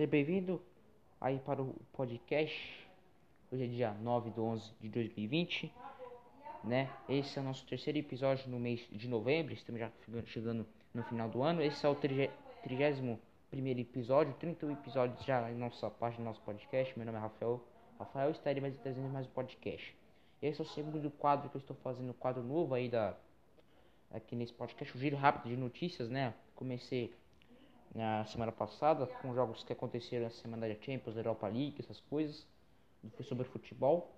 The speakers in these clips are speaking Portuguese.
Seja bem-vindo aí para o podcast. Hoje é dia 9 de 11 de 2020, né? Esse é o nosso terceiro episódio no mês de novembro. Estamos já chegando no final do ano. Esse é o 31 primeiro episódio, 31 episódios já na nossa página, no nosso podcast. Meu nome é Rafael. Rafael estarei mais trazendo mais um podcast. Esse é o segundo quadro que eu estou fazendo, quadro novo aí da aqui nesse podcast, o giro rápido de notícias, né? Comecei na semana passada com jogos que aconteceram na semana da Champions, Europa League, essas coisas. Foi sobre futebol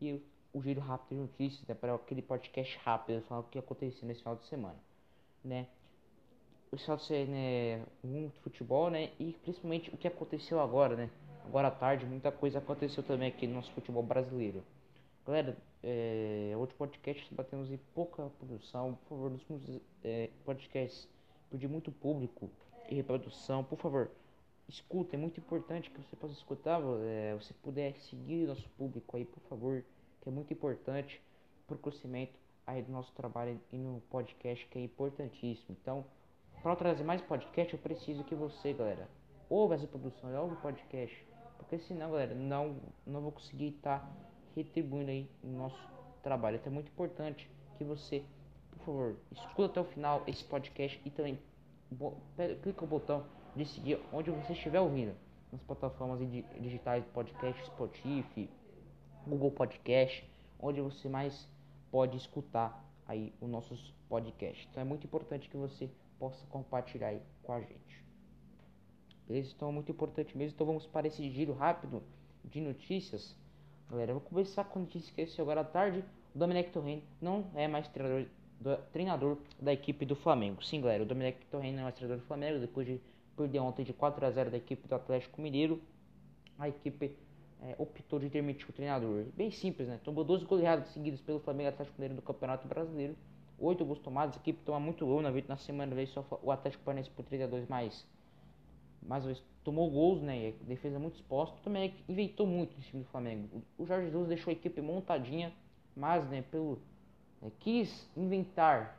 e o giro rápido de notícias, né? Para aquele podcast rápido, falar o que aconteceu nesse final de semana, né? O final de semana é muito futebol, né? E principalmente o que aconteceu agora, né? Agora à tarde, muita coisa aconteceu também aqui no nosso futebol brasileiro. Galera, é, outro podcast batemos em pouca produção. Por favor, nos é, podcasts perdi muito público e reprodução. Por favor, escuta, é muito importante que você possa escutar. É, você puder seguir nosso público aí, por favor, que é muito importante para o crescimento aí do nosso trabalho e no podcast, que é importantíssimo. Então, para trazer mais podcast, eu preciso que você, galera, ouça essa produção, ouve o podcast, porque senão, galera, não, não vou conseguir estar tá retribuindo aí o nosso trabalho. Então é muito importante que você, por favor, escuta até o final esse podcast e também clica no botão de seguir onde você estiver ouvindo. Nas plataformas digitais podcast, Spotify, Google Podcast, onde você mais pode escutar aí os nossos podcasts. Então é muito importante que você possa compartilhar aí com a gente. Beleza? Então é muito importante mesmo. Então vamos para esse giro rápido de notícias Galera, eu vou começar com a notícia que agora à tarde. O Domenech Torrent não é mais treinador, do, treinador da equipe do Flamengo. Sim, galera, o Domenech Torrent não é mais treinador do Flamengo. Depois de perder ontem de 4 a 0 da equipe do Atlético Mineiro, a equipe é, optou de demitir o treinador. Bem simples, né? Tomou 12 goleadas seguidas pelo Flamengo Atlético Mineiro no Campeonato Brasileiro. 8 gols tomados, a equipe toma muito gol na, na semana, veio só o Atlético Paranaense por 3 a 2 mais mais uma vez tomou gols, né? Defesa muito exposta. Também inventou muito em time do Flamengo. O Jorge Jesus deixou a equipe montadinha, mas, né, pelo. Né, quis inventar.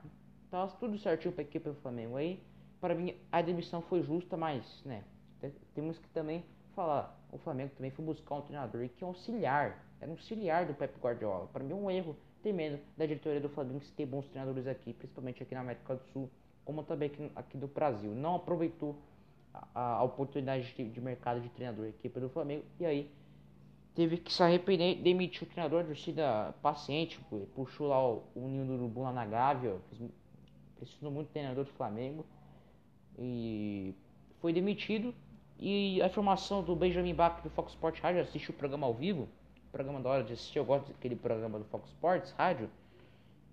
Tava tudo certinho para a equipe do Flamengo. Aí, para mim, a demissão foi justa, mas, né, temos que também falar. O Flamengo também foi buscar um treinador que é um auxiliar. Era um auxiliar do Pep Guardiola. Para mim, é um erro tremendo da diretoria do Flamengo se ter bons treinadores aqui, principalmente aqui na América do Sul, como também aqui, aqui do Brasil. Não aproveitou a, a oportunidade de, de, mercado de treinador equipe do Flamengo e aí teve que se arrepender, demitiu o treinador, a torcida paciente, puxou lá o, o ninho do urubu lá na Gávea, precisou muito do treinador do Flamengo e foi demitido e a informação do Benjamin Bach do Fox Sports Rádio, assistiu o programa ao vivo, programa da hora de assistir, eu gosto daquele programa do Fox Sports Rádio,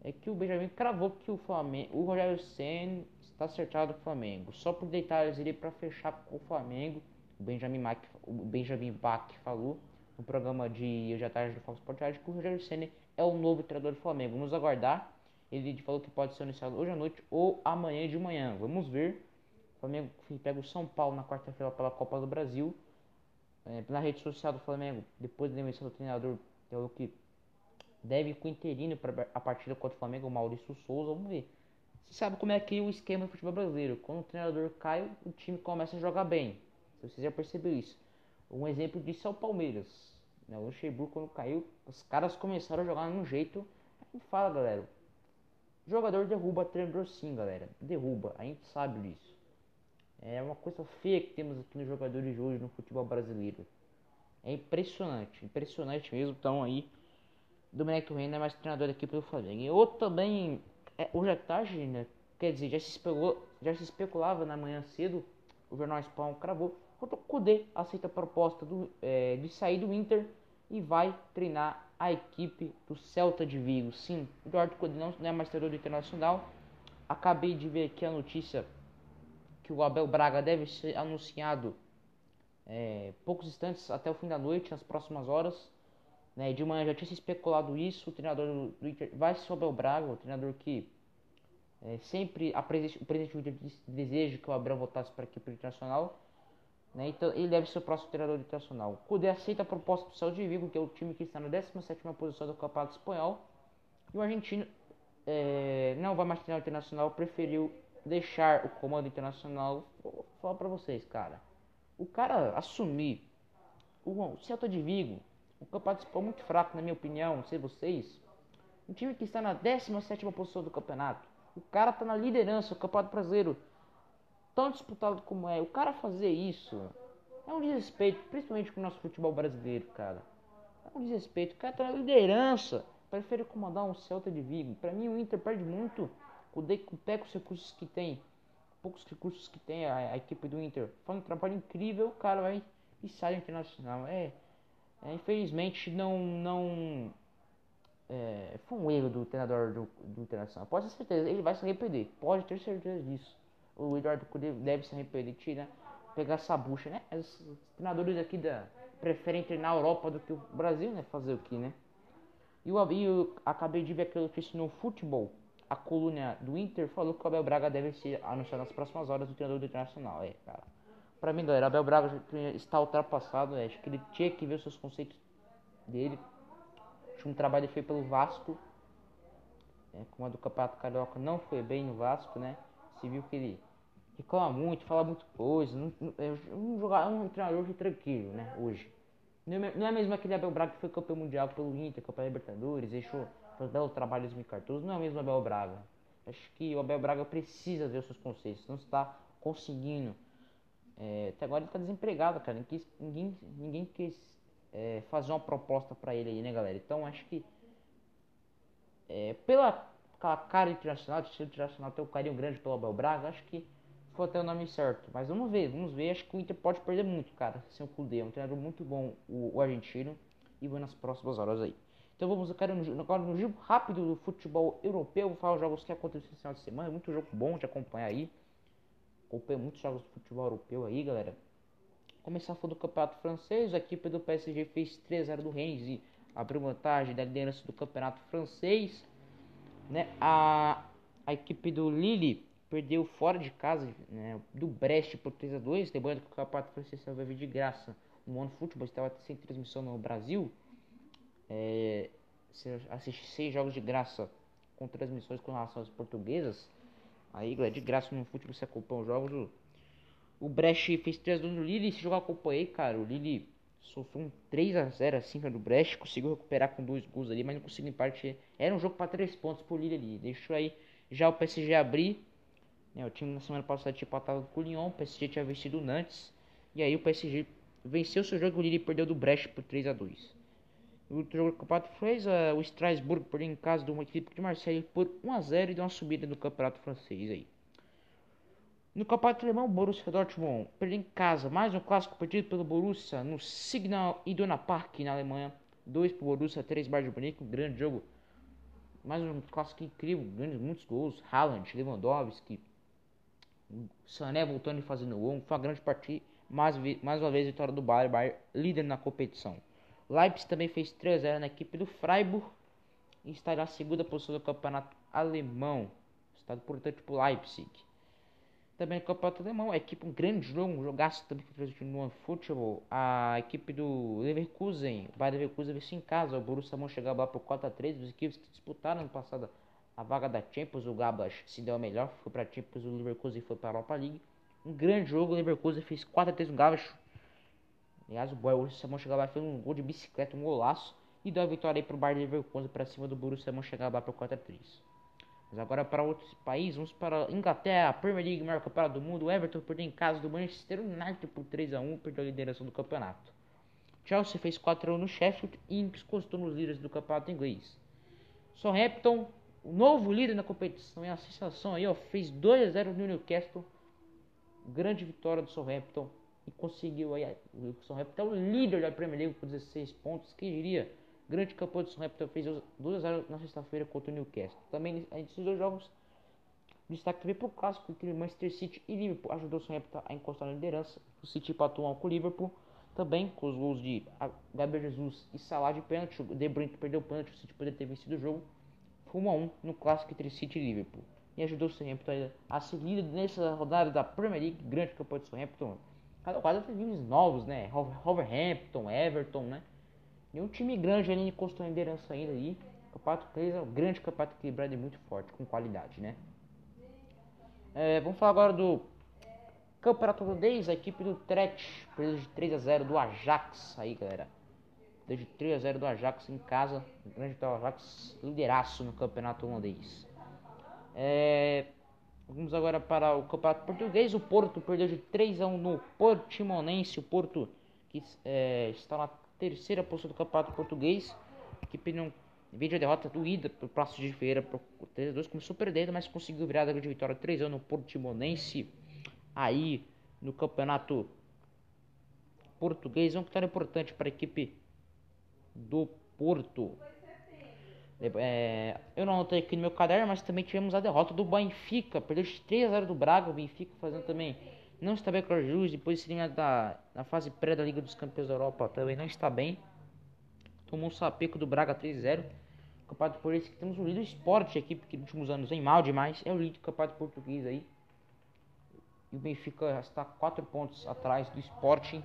é que o Benjamin cravou que o Flamengo, o Rogério Senna está acertado o Flamengo. Só por detalhes ele para fechar com o Flamengo, o Benjamin, Mac, o Benjamin Bach falou no programa de hoje à tarde do Fox Sports que o Rogério Senna é o novo treinador do Flamengo. Vamos aguardar. Ele falou que pode ser anunciado hoje à noite ou amanhã de manhã. Vamos ver. O Flamengo pega o São Paulo na quarta-feira pela Copa do Brasil. É, na rede social do Flamengo, depois da demissão do treinador, falou que deve ir com o interino para a partida contra o Flamengo, o Maurício Souza. Vamos ver. Você sabe como é que o esquema do futebol brasileiro. Quando o treinador cai, o time começa a jogar bem. Você já percebeu isso. Um exemplo disso é o Palmeiras. Né? O Luxemburgo, quando caiu, os caras começaram a jogar num jeito. A gente fala, galera. Jogador derruba treinador sim, galera. Derruba. A gente sabe disso. É uma coisa feia que temos aqui nos jogadores de hoje no futebol brasileiro. É impressionante, impressionante mesmo. Então aí, Dominic Torrent é mais treinador aqui pelo Flamengo. E outro também é, hoje à tarde, né? Quer dizer, já se, especulou, já se especulava na manhã cedo, o jornal Spawn cravou, o Kudê aceita a proposta do, é, de sair do Inter e vai treinar a equipe do Celta de Vigo. Sim, o Eduardo Kudê não é mais treinador internacional. Acabei de ver aqui a notícia que o Abel Braga deve ser anunciado é, poucos instantes até o fim da noite, nas próximas horas. Né? De manhã já tinha se especulado isso. O treinador do, do Inter vai ser o Abel Braga, o treinador que é, sempre a presidente, o presidente do Inter deseja que o Abel voltasse para a equipe internacional. Né? Então ele deve ser o próximo treinador internacional. O Cudê aceita a proposta do Celso de Vigo, que é o time que está na 17 posição do Campeonato Espanhol. E o argentino é, não vai mais treinar o internacional, preferiu deixar o comando internacional. Vou falar para vocês, cara. o cara assumir o Celta de Vigo, um campeonato muito fraco, na minha opinião, não sei vocês, um time que está na 17 posição do campeonato, o cara está na liderança, o campeonato brasileiro, tão disputado como é, o cara fazer isso é um desrespeito, principalmente com o nosso futebol brasileiro, cara. É um desrespeito, o cara está na liderança, prefere comandar um Celta de Vigo. Para mim, o Inter perde muito com o pé com os recursos que tem, poucos recursos que tem a, a equipe do Inter. Faz um trabalho incrível, o cara vai e sai internacional. É, é, infelizmente não não é, foi um erro do treinador do, do Internacional. Pode ter certeza, ele vai se arrepender. Pode ter certeza disso. O Eduardo Cudê deve se arrepender, tira, pegar essa bucha, né? Os treinadores aqui da preferem treinar na Europa do que o Brasil, né? Fazer o que, né? E eu, eu acabei de ver aquela notícia no futebol. A coluna do Inter falou que o Abel Braga deve ser anunciado nas próximas horas do treinador do Internacional. É, cara. Pra mim, galera, Abel Braga está ultrapassado. Né? Acho que ele tinha que ver os seus conceitos dele. Acho que um trabalho feito pelo Vasco. É, como a do Campeonato Carioca não foi bem no Vasco, né? Se viu que ele reclama muito, fala muito coisa. Não, é um, jogador, um treinador tranquilo, né? Hoje. Não é, não é mesmo aquele Abel Braga que foi campeão mundial pelo Inter, campeão Libertadores, deixou fez belo trabalho em 2014. Não é o mesmo Abel Braga. Acho que o Abel Braga precisa ver os seus conceitos. Não está conseguindo é, até agora ele tá desempregado, cara. Ninguém, ninguém, ninguém quis é, fazer uma proposta para ele aí, né, galera? Então acho que é, pela cara internacional, o internacional tem um carinho grande pelo Abel Braga, acho que foi até o nome certo. Mas vamos ver, vamos ver. Acho que o Inter pode perder muito, cara. Sem o Kudê, é um treinador muito bom, o, o argentino. E vai nas próximas horas aí. Então vamos agora no, agora no jogo rápido do futebol europeu. Vou falar os jogos que aconteceram esse final de semana. Muito jogo bom de acompanhar aí. Acompanhei muitos jogos de futebol europeu aí, galera. Começar falando do campeonato francês, a equipe do PSG fez 3x0 do Rennes e abriu vantagem da liderança do campeonato francês. Né? A, a equipe do Lille perdeu fora de casa né, do Brest por 3x2. Lembrando que o campeonato francês vai vir de graça. O One Futebol estava sem transmissão no Brasil. É, assiste seis jogos de graça com transmissões com relação às portuguesas. Aí, galera, de graça no futebol você acompanha os jogos. O, Brecht fez 3 no Lille. Esse jogo eu acompanhei, cara. O Lille sofreu um 3x0 assim do Brecht. Conseguiu recuperar com dois gols ali, mas não conseguiu empate. Era um jogo para 3 pontos pro Lille ali. Deixou aí já o PSG abrir. Né, o time na semana passada tinha empatado com o Lyon. O PSG tinha vencido o Nantes. E aí o PSG venceu seu jogo. O Lille perdeu do Brecht por 3x2. O jogo do campeonato fez uh, o Strasbourg perdeu em casa de uma equipe de Marseille por 1 a 0 e deu uma subida no campeonato francês aí. No campeonato alemão, o Borussia Dortmund perdeu em casa mais um clássico perdido pelo Borussia no Signal Iduna Park na Alemanha. 2 para o Borussia, 3 Bayern de Munique, um grande jogo. Mais um clássico incrível, grandes, muitos gols. Haaland, Lewandowski, Sané voltando e fazendo gol. Foi uma grande partida. Mais, mais uma vez, vitória do Bayern, Bayern líder na competição. Leipzig também fez 3 0 na equipe do Freiburg e está na segunda posição do campeonato alemão. Estado portanto por Leipzig. Também no campeonato alemão, a equipe um grande jogo, um jogaço também que fez no futebol. A equipe do Leverkusen, o Bayern Leverkusen venceu em casa. O Borussia Mönchengladbach por 4 a 3 Os equipes que disputaram no passado a vaga da Champions, o Gabas se deu a melhor, foi para Champions, o Leverkusen foi para a Europa League. Um grande jogo, o Leverkusen fez 4 a 3 no Gabas, Aliás, o Borussia Mönchengladbach fez um gol de bicicleta, um golaço. E deu a vitória aí pro Bayern Leverkusen para cima do Borussia Mönchengladbach por 4 a 3 Mas agora para outros países, vamos para a Inglaterra, a Premier League, maior campeonato do mundo. O Everton perdeu em casa do Manchester United por 3 a 1 perdeu a liderança do campeonato. Chelsea fez 4 a 1 no Sheffield e encostou nos líderes do campeonato inglês. Southampton, o novo líder na competição, é a sensação aí, ó, fez 2 a 0 no Newcastle. Grande vitória do Southampton e conseguiu aí. O Southampton é o líder da Premier League com 16 pontos. Que diria? Grande campanha do Southampton fez 2 a 0 na sexta-feira contra o Newcastle. Também esses dois jogos destaque também para o clássico entre Manchester City e Liverpool ajudou o Southampton a encostar na liderança. O City empatou com o Liverpool também com os gols de Gabriel Jesus e Salah de pênalti. O De Bruyne perdeu o pênalti, o City poderia ter vencido o jogo. 1 a 1 no clássico entre City e Liverpool. E ajudou o Southampton a seguir nessa rodada da Premier League, grande campanha do Southampton quase times novos, né? Wolverhampton, Everton, né? E um time grande ali encostou em liderança ainda aí. Campeonato 3 é um grande campeonato equilibrado e muito forte, com qualidade, né? É, vamos falar agora do Campeonato holandês, a equipe do Tret perdeu de 3 a 0 do Ajax aí, galera. Perdeu de 3 a 0 do Ajax em casa. O grande do Ajax lideraço no campeonato holandês. É, vamos agora para o campeonato português. O Porto perdeu de 3 a 1 no Portimonense. O Porto que é, está na terceira posição do campeonato português. A equipe não Vídeo a derrota doída pro Passo de Feira por 3 a 2 começou perdendo, mas conseguiu virar a grande vitória 3 anos no Portimonense aí no campeonato português. É uma vitória importante para a equipe do Porto. É, eu não anotei aqui no meu caderno, mas também tivemos a derrota do Benfica. Perdeu de 3 a 0 do Braga. O Benfica fazendo também. Não está bem com o Jus. Depois de se da, na fase pré da Liga dos Campeões da Europa também não está bem. Tomou um sapeco do Braga 3 a 0 Campeonato por isso que temos o líder esporte aqui, porque nos últimos anos vem mal demais. É o líder do campeonato português aí. E o Benfica está 4 pontos atrás do Sporting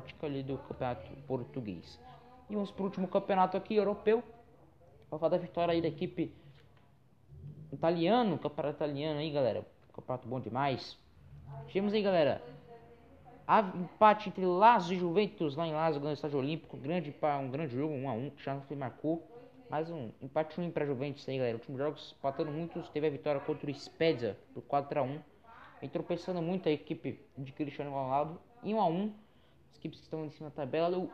que é o líder do campeonato português. E vamos para o último campeonato aqui, europeu. Vou falar da vitória aí da equipe italiano, campeonato italiano aí, galera. Campeonato bom demais. Tivemos aí, galera. A empate entre Lazio e Juventus lá em Lazio, no estádio olímpico. Grande, um grande jogo, 1 a 1 que já marcou. Mais um empate ruim para Juventus aí, galera. Últimos jogos empatando muitos. Teve a vitória contra o Spezia por 4 a 1 Vem tropeçando muito a equipe de Cristiano Ronaldo. Em 1 a 1 As equipes que estão em cima da tabela.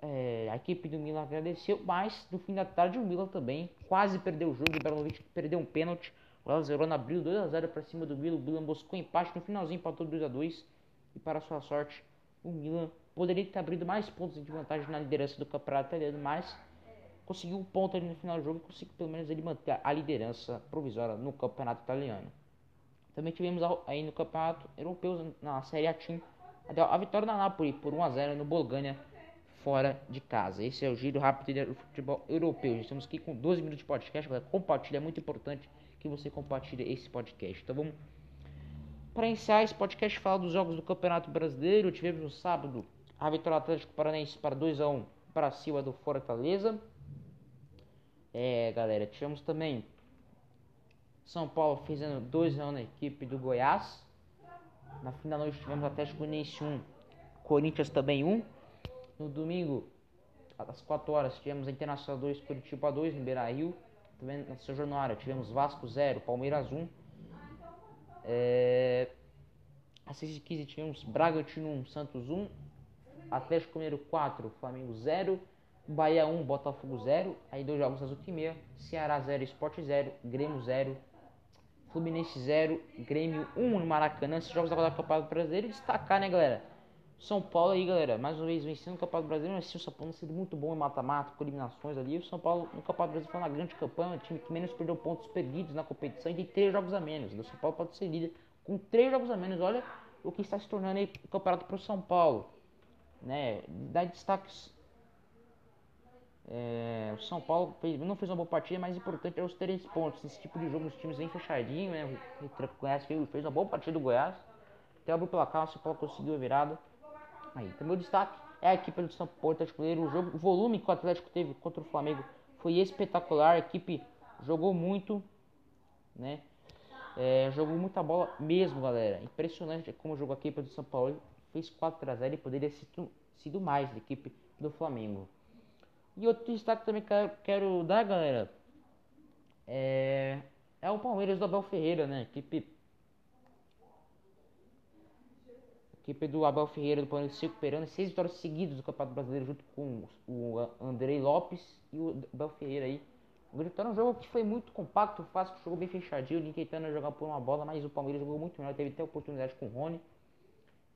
É, a equipe do Milan agradeceu, mas no fim da tarde o Milan também quase perdeu o jogo. O Ibrahimovic perdeu um pênalti. O Lazerona abriu 2 a 0 para cima do Milan. O Milan buscou empate no finalzinho, empatou 2 a 2 E para sua sorte, o Milan poderia ter abrido mais pontos de vantagem na liderança do campeonato italiano, mas conseguiu um ponto ali no final do jogo e conseguiu pelo menos ele manter a liderança provisória no campeonato italiano. Também tivemos aí no campeonato europeu, na Série A Team, a vitória da Napoli por 1 a 0 no Bolgânia fora de casa. Esse é o giro rápido do futebol europeu. Já estamos aqui com 12 minutos de podcast. Galera. Compartilha, é muito importante que você compartilhe esse podcast. Então vamos para iniciar esse podcast falar dos jogos do Campeonato Brasileiro. Tivemos no sábado a vitória Atlético Paranaense para 2 a 1 para cima do Fortaleza. É, galera, tivemos também São Paulo fazendo 2 anos na equipe do Goiás. Na fim da noite tivemos Atlético Goianiense 1, Corinthians também 1. No domingo, às 4 horas, tivemos a Internacional 2, Curitiba 2 em Beira Rio. Também na São Januário tivemos Vasco 0, Palmeiras 1. É... Às 6h15 tivemos Bragantino 1, Santos 1. Atlético Mineiro 4, Flamengo 0. Bahia 1, Botafogo 0. Aí dois jogos às 8h30. Ceará 0, Sport 0. Grêmio 0. Fluminense 0. Grêmio 1 no Maracanã. Esses jogos da Campeonato Brasileiro. Destacar, né, galera? São Paulo aí, galera. Mais uma vez vencendo o Campeonato Brasileiro. Mas sim, o São Paulo sido muito bom em mata-mata, com eliminações ali. O São Paulo no Campeonato Brasileiro foi uma grande campanha. Um time que menos perdeu pontos perdidos na competição e tem 3 jogos a menos. O São Paulo pode ser líder com 3 jogos a menos. Olha o que está se tornando aí o campeonato para o São Paulo. Né? Dá destaques é, o São Paulo fez, não fez uma boa partida, mas importante é os três pontos. Esse tipo de jogo, os times bem fechadinho, né? O Goiás fez, fez uma boa partida do Goiás. Até abriu pela calça, o São Paulo conseguiu a virada. Aí, então, meu destaque é a equipe do São Paulo Atlético O jogo, o volume que o Atlético teve contra o Flamengo foi espetacular. A equipe jogou muito, né? É, jogou muita bola mesmo, galera. Impressionante como jogou a equipe do São Paulo. Fez 4 x 0 e poderia sido, sido mais da equipe do Flamengo. E outro destaque também que eu quero dar, galera, é, é o Palmeiras do Abel Ferreira, né? Equipe, equipe do Abel Ferreira do Palmeiras se recuperando, seis vitórias seguidas do Campeonato Brasileiro junto com o Andrei Lopes e o Abel Ferreira aí. O Vitória é um jogo que foi muito compacto, fácil, jogou bem fechadinho, ninguém tentando jogar por uma bola, mas o Palmeiras jogou muito melhor, teve até oportunidade com o Rony.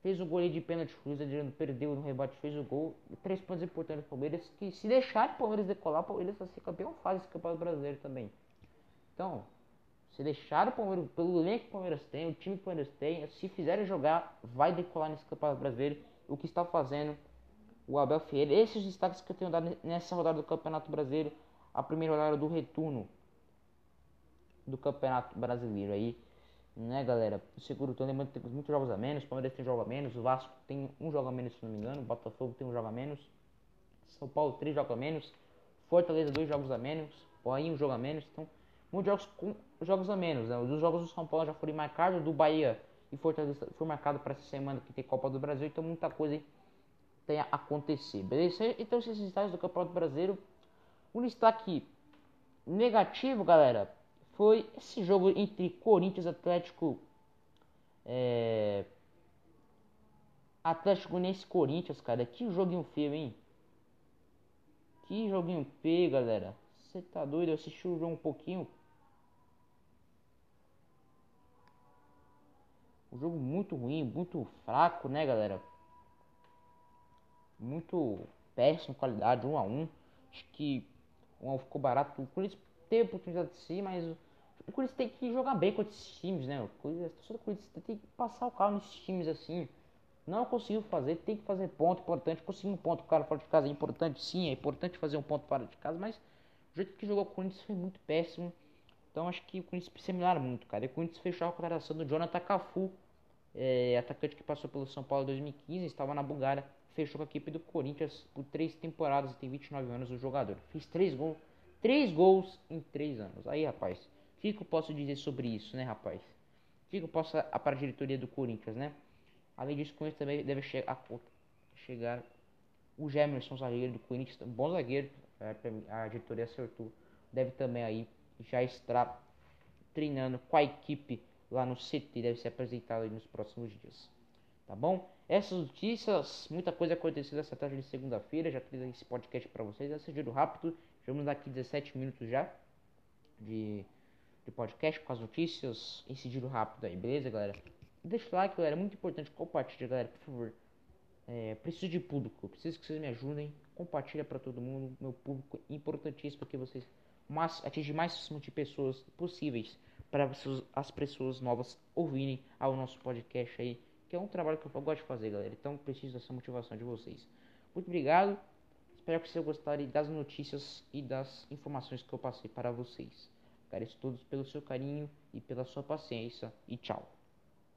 Fez o gol de pênalti, o Adriano perdeu no rebate, fez o gol. Três pontos importantes do Palmeiras, que se deixar o Palmeiras decolar, o Palmeiras vai ser campeão faz esse campeonato brasileiro também. Então, se deixar o Palmeiras, pelo elenco que o Palmeiras tem, o time que o Palmeiras tem, se fizerem jogar, vai decolar nesse campeonato brasileiro. O que está fazendo o Abel Ferreira. Esses destaques que eu tenho dado nessa rodada do Campeonato Brasileiro, a primeira rodada do retorno do Campeonato Brasileiro aí né, galera? Seguro tem muitos jogos a menos, o Palmeiras tem jogo a menos, o Vasco tem um jogo a menos, se não me engano, o Botafogo tem um jogo a menos, São Paulo três jogos a menos, Fortaleza dois jogos a menos, Bahia um jogo a menos, então muitos jogos com jogos a menos, né? Os jogos do São Paulo já foram marcados, do Bahia e Fortaleza foi marcado para essa semana que tem Copa do Brasil, então muita coisa tem a acontecer, beleza? Então esses estágios do Campeonato Brasileiro, um destaque negativo, galera, foi esse jogo entre Corinthians Atlético é... Atlético nesse Corinthians, cara, que joguinho feio, hein? Que joguinho feio, galera. Você tá doido? Eu assisti o jogo um pouquinho. Um jogo muito ruim, muito fraco, né, galera? Muito péssimo qualidade, um a um. Acho que um ficou barato. O Corinthians teve oportunidade de si, mas o Corinthians tem que jogar bem contra esses times, né? O Corinthians, o Corinthians tem que passar o carro nesses times assim. Não conseguiu fazer, tem que fazer ponto, importante. Conseguir um ponto cara fora de casa é importante, sim, é importante fazer um ponto fora de casa, mas o jeito que jogou o Corinthians foi muito péssimo. Então acho que o Corinthians precisa melhorar muito, cara. E o Corinthians fechou a contratação do Jonathan Cafu, é, atacante que passou pelo São Paulo em 2015, estava na Bulgária, fechou com a equipe do Corinthians por três temporadas e tem 29 anos o jogador. Fez três gols, três gols em três anos. Aí, rapaz, o que, que eu posso dizer sobre isso, né, rapaz? O que, que eu posso para a diretoria do Corinthians, né? Além disso, com isso também deve che a, chegar o Gemerson, zagueiro do Corinthians, bom zagueiro, é, a diretoria acertou. Deve também aí já estar treinando com a equipe lá no CT, deve ser apresentado nos próximos dias. Tá bom? Essas notícias, muita coisa aconteceu essa tarde de segunda-feira, já fiz esse podcast para vocês, esse giro rápido, vamos aqui 17 minutos já de, de podcast com as notícias, esse giro rápido aí, beleza, galera? Deixa o like, galera. É muito importante. Compartilha, galera, por favor. É, preciso de público. Preciso que vocês me ajudem. Compartilha para todo mundo. Meu público é importantíssimo porque vocês mas atingir mais de pessoas possíveis para as pessoas novas ouvirem ao nosso podcast aí, que é um trabalho que eu gosto de fazer, galera. Então preciso dessa motivação de vocês. Muito obrigado. Espero que vocês gostarem das notícias e das informações que eu passei para vocês. Agradeço todos pelo seu carinho e pela sua paciência e tchau.